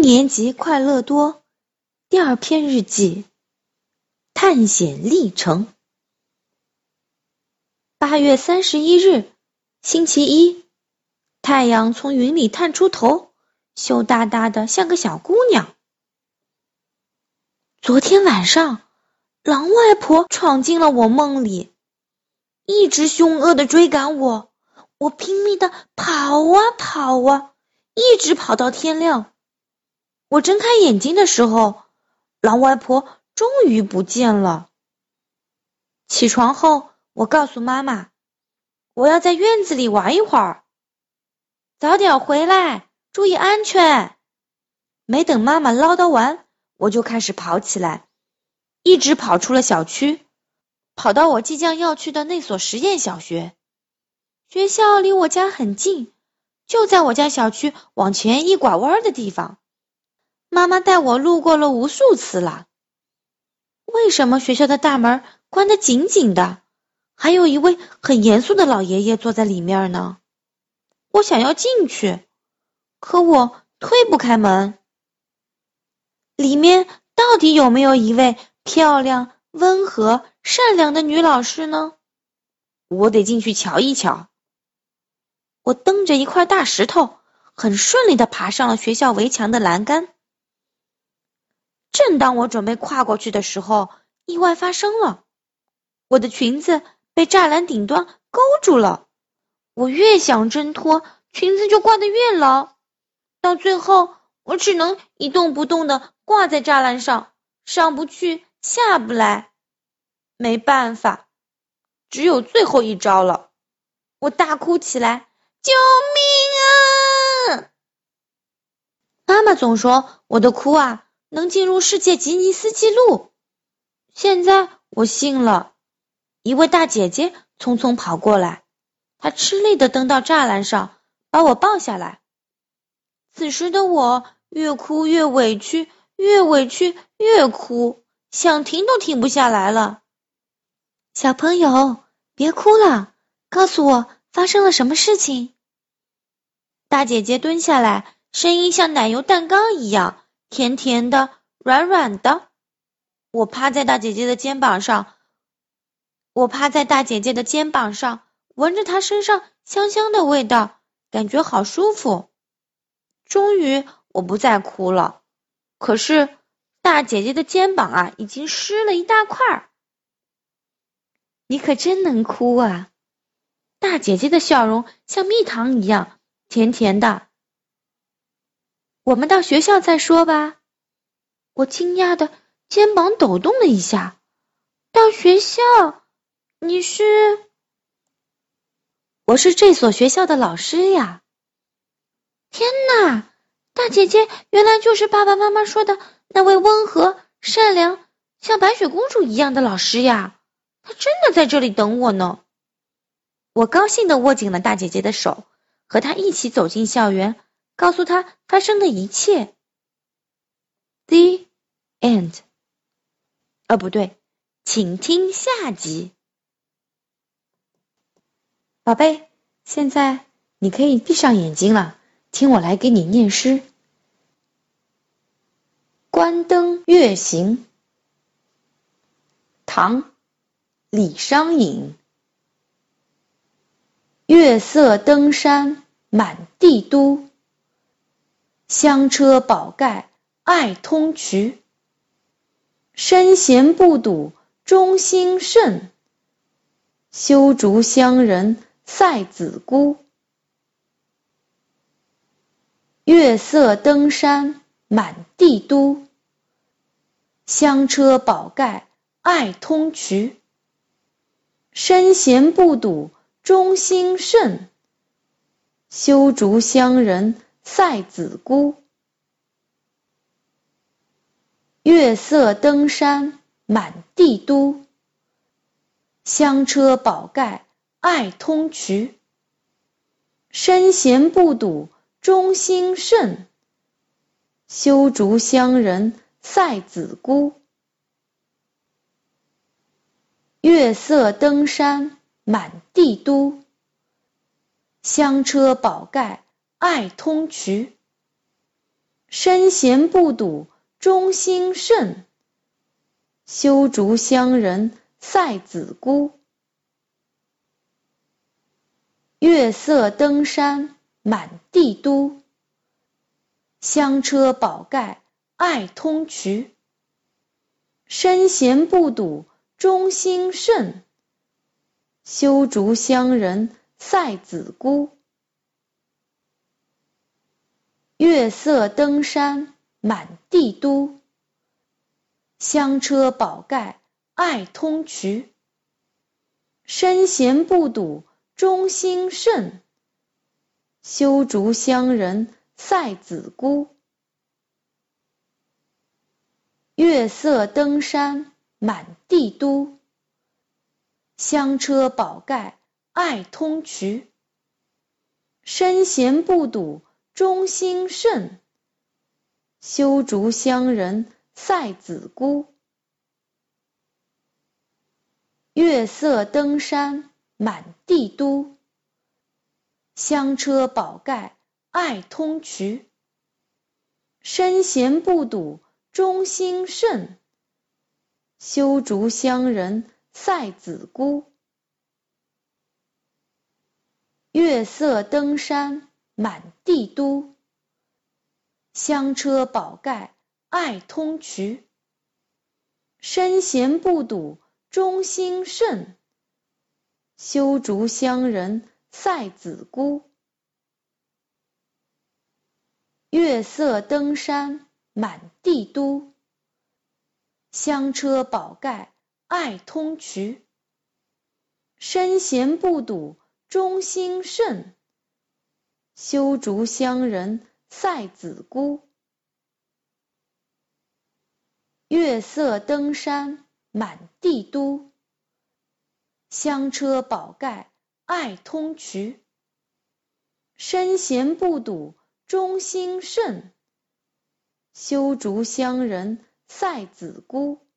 一年级快乐多第二篇日记：探险历程。八月三十一日，星期一，太阳从云里探出头，羞答答的像个小姑娘。昨天晚上，狼外婆闯进了我梦里，一直凶恶的追赶我，我拼命的跑啊跑啊，一直跑到天亮。我睁开眼睛的时候，狼外婆终于不见了。起床后，我告诉妈妈，我要在院子里玩一会儿，早点回来，注意安全。没等妈妈唠叨完，我就开始跑起来，一直跑出了小区，跑到我即将要去的那所实验小学。学校离我家很近，就在我家小区往前一拐弯的地方。妈妈带我路过了无数次了。为什么学校的大门关得紧紧的，还有一位很严肃的老爷爷坐在里面呢？我想要进去，可我推不开门。里面到底有没有一位漂亮、温和、善良的女老师呢？我得进去瞧一瞧。我蹬着一块大石头，很顺利的爬上了学校围墙的栏杆。正当我准备跨过去的时候，意外发生了。我的裙子被栅栏顶端勾住了，我越想挣脱，裙子就挂得越牢，到最后我只能一动不动的挂在栅栏上，上不去，下不来。没办法，只有最后一招了。我大哭起来：“救命啊！”妈妈总说我的哭啊。能进入世界吉尼斯纪录，现在我信了。一位大姐姐匆匆跑过来，她吃力的蹬到栅栏上，把我抱下来。此时的我越哭越委屈，越委屈越哭，想停都停不下来了。小朋友，别哭了，告诉我发生了什么事情。大姐姐蹲下来，声音像奶油蛋糕一样。甜甜的，软软的。我趴在大姐姐的肩膀上，我趴在大姐姐的肩膀上，闻着她身上香香的味道，感觉好舒服。终于，我不再哭了。可是，大姐姐的肩膀啊，已经湿了一大块。你可真能哭啊！大姐姐的笑容像蜜糖一样甜甜的。我们到学校再说吧。我惊讶的肩膀抖动了一下。到学校？你是？我是这所学校的老师呀。天哪！大姐姐原来就是爸爸妈妈说的那位温和、善良、像白雪公主一样的老师呀。她真的在这里等我呢。我高兴的握紧了大姐姐的手，和她一起走进校园。告诉他发生的一切。The end。哦，不对，请听下集。宝贝，现在你可以闭上眼睛了，听我来给你念诗。关灯月行，唐，李商隐。月色登山满地都。香车宝盖爱通衢，身闲不睹忠心甚。修竹乡人赛子姑，月色登山满地都。香车宝盖爱通衢，身闲不睹忠心甚。修竹乡人。赛子姑，月色登山满地都。香车宝盖爱通衢，身闲不睹忠心甚。修竹乡人赛子姑，月色登山满地都。香车宝盖。爱通衢，身闲不睹忠心甚，修竹乡人赛子姑。月色登山满地都，香车宝盖爱通衢。身闲不睹忠心甚，修竹乡人赛子姑。月色登山满地都，香车宝盖爱通衢。身闲不睹忠心甚，修竹乡人赛子姑。月色登山满地都，香车宝盖爱通衢。身闲不睹忠心甚，修竹乡人赛子姑。月色登山满地都，香车宝盖爱通衢。身闲不睹忠心甚，修竹乡人赛子姑。月色登山。满帝都，香车宝盖爱通衢。身闲不睹忠心甚，修竹乡人赛子姑。月色登山满帝都，香车宝盖爱通衢。身闲不睹忠心甚。修竹乡人赛子姑。月色登山满地都，香车宝盖爱通衢。身闲不睹忠心甚，修竹乡人赛子姑。